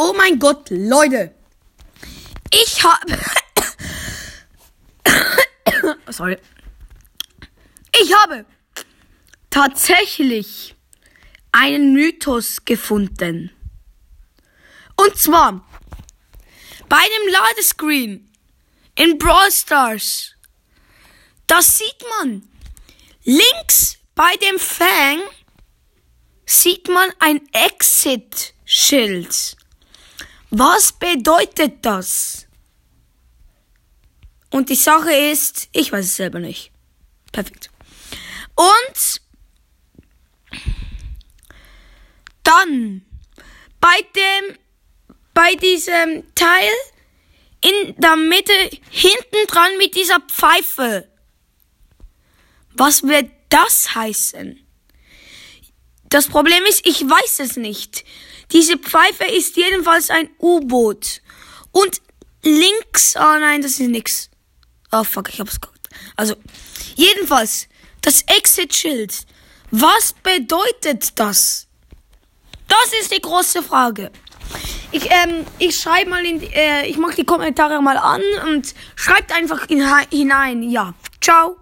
Oh mein Gott, Leute. Ich habe. Sorry. Ich habe tatsächlich einen Mythos gefunden. Und zwar bei einem Ladescreen in Brawl Stars. Das sieht man. Links bei dem Fang sieht man ein Exit-Schild. Was bedeutet das? Und die Sache ist, ich weiß es selber nicht. Perfekt. Und dann bei dem, bei diesem Teil in der Mitte hinten dran mit dieser Pfeife. Was wird das heißen? Das Problem ist, ich weiß es nicht. Diese Pfeife ist jedenfalls ein U-Boot. Und links, oh nein, das ist nix. Oh fuck, ich hab's geguckt. Also, jedenfalls, das Exit-Schild. Was bedeutet das? Das ist die große Frage. Ich, ähm, ich schreibe mal in, äh, ich mach die Kommentare mal an und schreibt einfach in, hinein. Ja. Ciao.